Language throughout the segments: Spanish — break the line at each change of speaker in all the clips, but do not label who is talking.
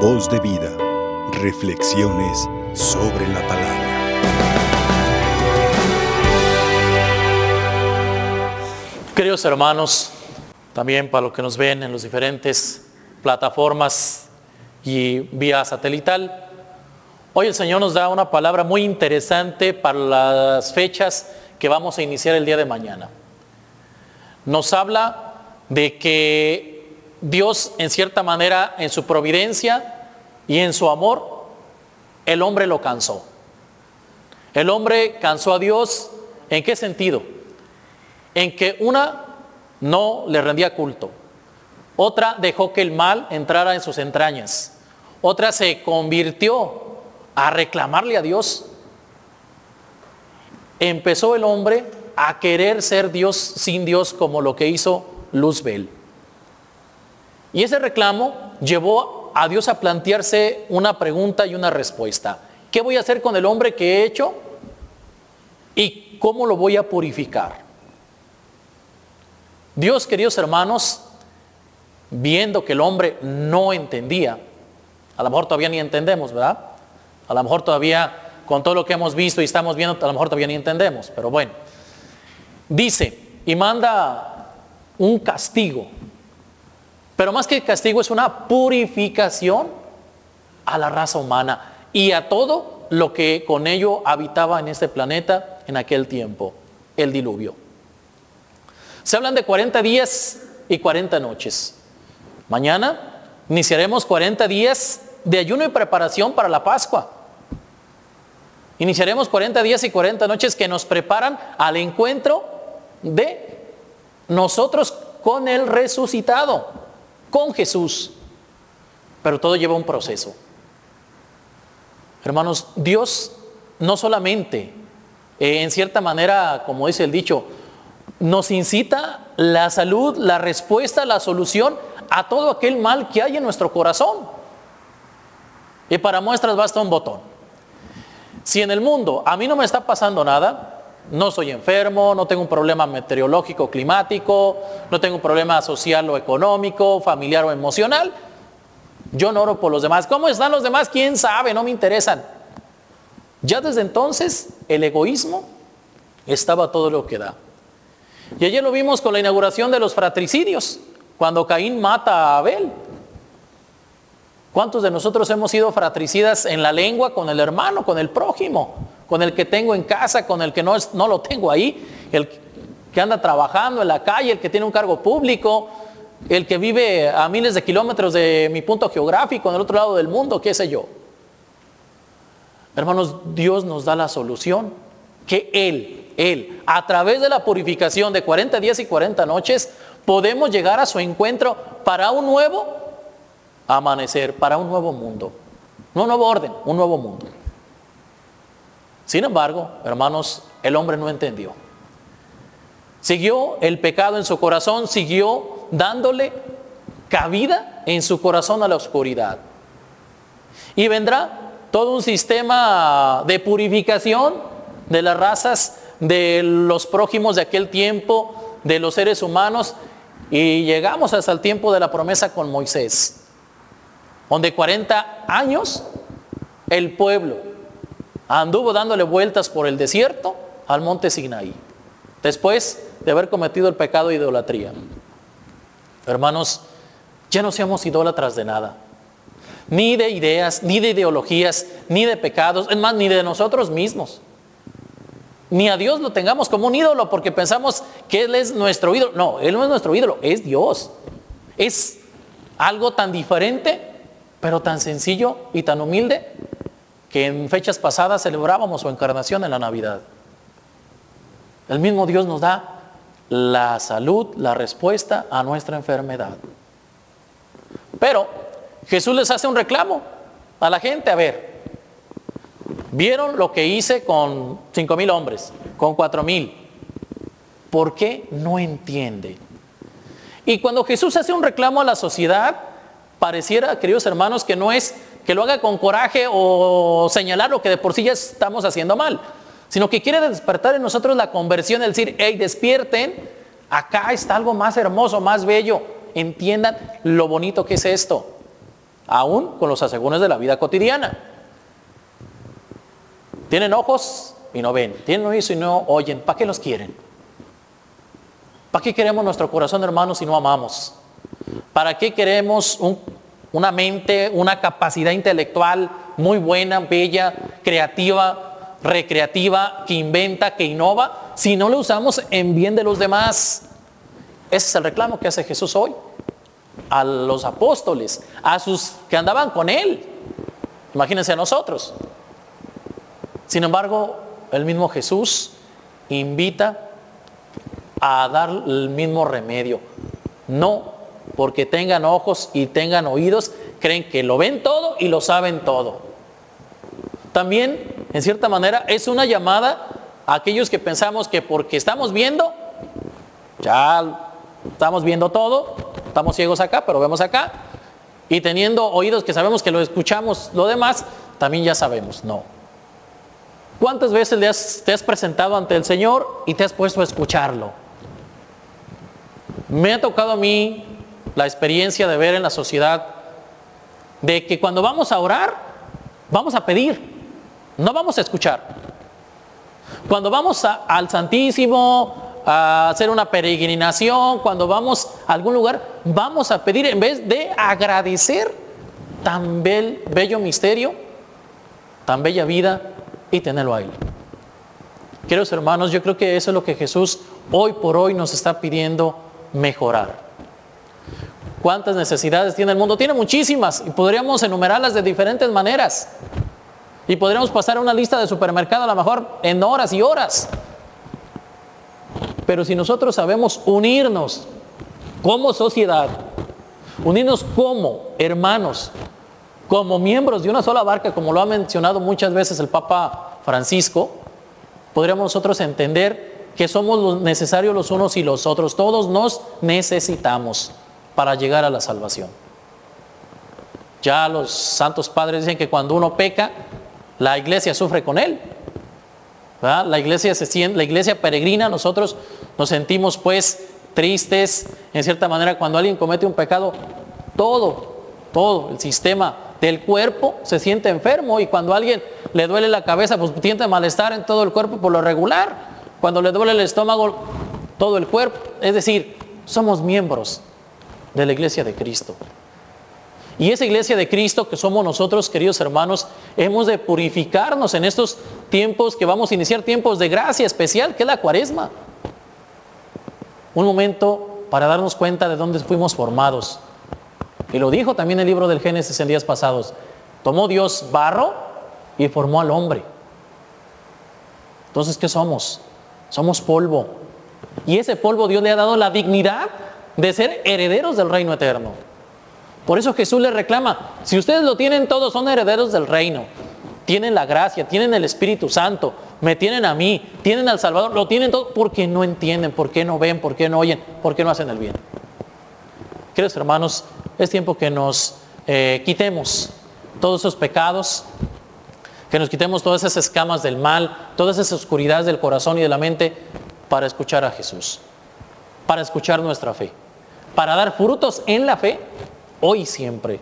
Voz de vida. Reflexiones sobre la palabra.
Queridos hermanos, también para los que nos ven en las diferentes plataformas y vía satelital, hoy el Señor nos da una palabra muy interesante para las fechas que vamos a iniciar el día de mañana. Nos habla de que Dios en cierta manera en su providencia y en su amor, el hombre lo cansó. El hombre cansó a Dios en qué sentido? En que una no le rendía culto, otra dejó que el mal entrara en sus entrañas, otra se convirtió a reclamarle a Dios. Empezó el hombre a querer ser Dios sin Dios como lo que hizo Luzbel. Y ese reclamo llevó a Dios a plantearse una pregunta y una respuesta. ¿Qué voy a hacer con el hombre que he hecho? ¿Y cómo lo voy a purificar? Dios, queridos hermanos, viendo que el hombre no entendía, a lo mejor todavía ni entendemos, ¿verdad? A lo mejor todavía, con todo lo que hemos visto y estamos viendo, a lo mejor todavía ni entendemos, pero bueno. Dice, y manda un castigo, pero más que castigo es una purificación a la raza humana y a todo lo que con ello habitaba en este planeta en aquel tiempo, el diluvio. Se hablan de 40 días y 40 noches. Mañana iniciaremos 40 días de ayuno y preparación para la Pascua. Iniciaremos 40 días y 40 noches que nos preparan al encuentro de nosotros con el resucitado, con Jesús. Pero todo lleva un proceso. Hermanos, Dios no solamente, eh, en cierta manera, como dice el dicho, nos incita la salud, la respuesta, la solución a todo aquel mal que hay en nuestro corazón. Y para muestras basta un botón. Si en el mundo a mí no me está pasando nada, no soy enfermo, no tengo un problema meteorológico, climático, no tengo un problema social o económico, familiar o emocional, yo no oro por los demás. ¿Cómo están los demás? ¿Quién sabe? No me interesan. Ya desde entonces el egoísmo estaba todo lo que da. Y ayer lo vimos con la inauguración de los fratricidios, cuando Caín mata a Abel. ¿Cuántos de nosotros hemos sido fratricidas en la lengua con el hermano, con el prójimo, con el que tengo en casa, con el que no, no lo tengo ahí, el que anda trabajando en la calle, el que tiene un cargo público, el que vive a miles de kilómetros de mi punto geográfico, en el otro lado del mundo, qué sé yo? Hermanos, Dios nos da la solución que Él, Él, a través de la purificación de 40 días y 40 noches, podemos llegar a su encuentro para un nuevo amanecer para un nuevo mundo. No un nuevo orden, un nuevo mundo. Sin embargo, hermanos, el hombre no entendió. Siguió el pecado en su corazón, siguió dándole cabida en su corazón a la oscuridad. Y vendrá todo un sistema de purificación de las razas, de los prójimos de aquel tiempo, de los seres humanos, y llegamos hasta el tiempo de la promesa con Moisés donde 40 años el pueblo anduvo dándole vueltas por el desierto al monte Sinaí, después de haber cometido el pecado de idolatría. Hermanos, ya no seamos idólatras de nada, ni de ideas, ni de ideologías, ni de pecados, es más, ni de nosotros mismos. Ni a Dios lo tengamos como un ídolo porque pensamos que Él es nuestro ídolo. No, Él no es nuestro ídolo, es Dios. Es algo tan diferente pero tan sencillo y tan humilde que en fechas pasadas celebrábamos su encarnación en la Navidad. El mismo Dios nos da la salud, la respuesta a nuestra enfermedad. Pero Jesús les hace un reclamo a la gente, a ver, vieron lo que hice con cinco mil hombres, con cuatro mil. ¿Por qué no entiende? Y cuando Jesús hace un reclamo a la sociedad, pareciera, queridos hermanos, que no es que lo haga con coraje o señalar lo que de por sí ya estamos haciendo mal, sino que quiere despertar en nosotros la conversión, el decir, hey, despierten, acá está algo más hermoso, más bello, entiendan lo bonito que es esto. aún con los asegúnes de la vida cotidiana. Tienen ojos y no ven, tienen oídos y no oyen. ¿Para qué los quieren? ¿Para qué queremos nuestro corazón, hermanos, si no amamos? ¿Para qué queremos una mente, una capacidad intelectual muy buena, bella, creativa, recreativa, que inventa, que innova, si no lo usamos en bien de los demás? Ese es el reclamo que hace Jesús hoy a los apóstoles, a sus que andaban con él. Imagínense a nosotros. Sin embargo, el mismo Jesús invita a dar el mismo remedio. No porque tengan ojos y tengan oídos, creen que lo ven todo y lo saben todo. También, en cierta manera, es una llamada a aquellos que pensamos que porque estamos viendo, ya estamos viendo todo, estamos ciegos acá, pero vemos acá, y teniendo oídos que sabemos que lo escuchamos, lo demás, también ya sabemos, no. ¿Cuántas veces te has presentado ante el Señor y te has puesto a escucharlo? Me ha tocado a mí la experiencia de ver en la sociedad de que cuando vamos a orar, vamos a pedir, no vamos a escuchar. Cuando vamos al Santísimo a hacer una peregrinación, cuando vamos a algún lugar, vamos a pedir en vez de agradecer tan bello misterio, tan bella vida y tenerlo ahí. Queridos hermanos, yo creo que eso es lo que Jesús hoy por hoy nos está pidiendo mejorar. ¿Cuántas necesidades tiene el mundo? Tiene muchísimas y podríamos enumerarlas de diferentes maneras. Y podríamos pasar una lista de supermercado a lo mejor en horas y horas. Pero si nosotros sabemos unirnos como sociedad, unirnos como hermanos, como miembros de una sola barca, como lo ha mencionado muchas veces el Papa Francisco, podríamos nosotros entender que somos necesarios los unos y los otros. Todos nos necesitamos para llegar a la salvación. Ya los santos padres dicen que cuando uno peca, la iglesia sufre con él. La iglesia se siente, la iglesia peregrina, nosotros nos sentimos pues tristes, en cierta manera, cuando alguien comete un pecado, todo, todo el sistema del cuerpo se siente enfermo y cuando a alguien le duele la cabeza, pues tiene malestar en todo el cuerpo por lo regular. Cuando le duele el estómago, todo el cuerpo. Es decir, somos miembros de la iglesia de Cristo. Y esa iglesia de Cristo que somos nosotros, queridos hermanos, hemos de purificarnos en estos tiempos que vamos a iniciar tiempos de gracia especial, que es la cuaresma. Un momento para darnos cuenta de dónde fuimos formados. Y lo dijo también el libro del Génesis en días pasados. Tomó Dios barro y formó al hombre. Entonces, ¿qué somos? Somos polvo. Y ese polvo Dios le ha dado la dignidad de ser herederos del reino eterno. Por eso Jesús les reclama, si ustedes lo tienen todos, son herederos del reino. Tienen la gracia, tienen el Espíritu Santo, me tienen a mí, tienen al Salvador, lo tienen todo porque no entienden, porque no ven, porque no oyen, porque no hacen el bien. Queridos hermanos, es tiempo que nos eh, quitemos todos esos pecados, que nos quitemos todas esas escamas del mal, todas esas oscuridades del corazón y de la mente para escuchar a Jesús, para escuchar nuestra fe para dar frutos en la fe hoy siempre.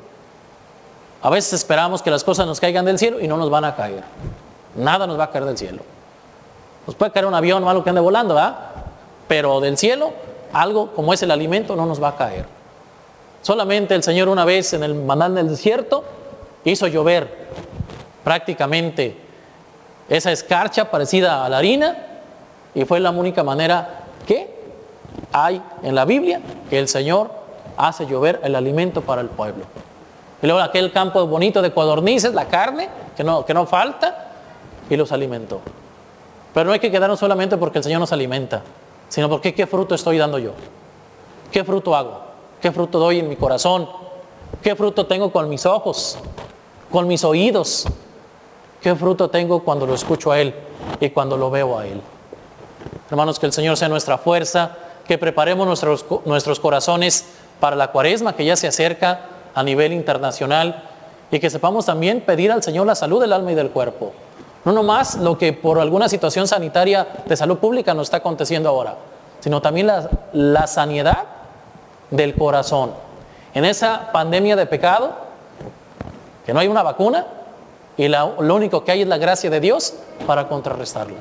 A veces esperamos que las cosas nos caigan del cielo y no nos van a caer. Nada nos va a caer del cielo. Nos puede caer un avión o algo que ande volando, ¿verdad? Pero del cielo, algo como es el alimento no nos va a caer. Solamente el Señor una vez en el manal del desierto hizo llover prácticamente esa escarcha parecida a la harina y fue la única manera que hay en la Biblia que el Señor hace llover el alimento para el pueblo. Y luego aquel campo bonito de codornices, la carne, que no, que no falta, y los alimentó. Pero no hay que quedarnos solamente porque el Señor nos alimenta, sino porque qué fruto estoy dando yo. ¿Qué fruto hago? ¿Qué fruto doy en mi corazón? ¿Qué fruto tengo con mis ojos? ¿Con mis oídos? ¿Qué fruto tengo cuando lo escucho a Él y cuando lo veo a Él? Hermanos, que el Señor sea nuestra fuerza que preparemos nuestros, nuestros corazones para la cuaresma que ya se acerca a nivel internacional y que sepamos también pedir al Señor la salud del alma y del cuerpo. No nomás lo que por alguna situación sanitaria de salud pública nos está aconteciendo ahora, sino también la, la sanidad del corazón. En esa pandemia de pecado, que no hay una vacuna y la- lo único que hay es la gracia de Dios para contrarrestarla.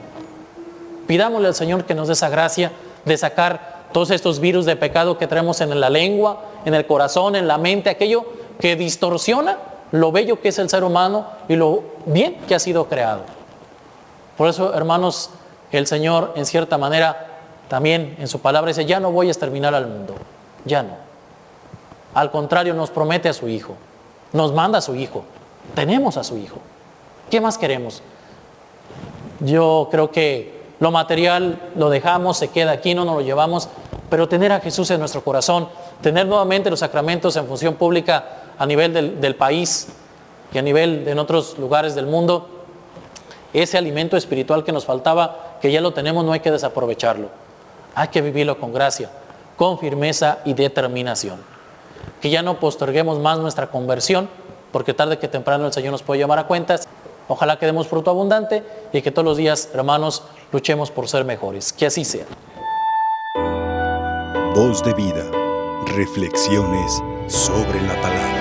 Pidámosle al Señor que nos dé esa gracia de sacar todos estos virus de pecado que traemos en la lengua, en el corazón, en la mente, aquello que distorsiona lo bello que es el ser humano y lo bien que ha sido creado. Por eso, hermanos, el Señor en cierta manera también en su palabra dice, ya no voy a exterminar al mundo, ya no. Al contrario, nos promete a su Hijo, nos manda a su Hijo, tenemos a su Hijo. ¿Qué más queremos? Yo creo que lo material lo dejamos, se queda aquí, no nos lo llevamos, pero tener a Jesús en nuestro corazón, tener nuevamente los sacramentos en función pública a nivel del, del país y a nivel de en otros lugares del mundo, ese alimento espiritual que nos faltaba, que ya lo tenemos, no hay que desaprovecharlo. Hay que vivirlo con gracia, con firmeza y determinación. Que ya no posterguemos más nuestra conversión, porque tarde que temprano el Señor nos puede llamar a cuentas. Ojalá que demos fruto abundante y que todos los días, hermanos, luchemos por ser mejores. Que así sea.
Voz de vida. Reflexiones sobre la palabra.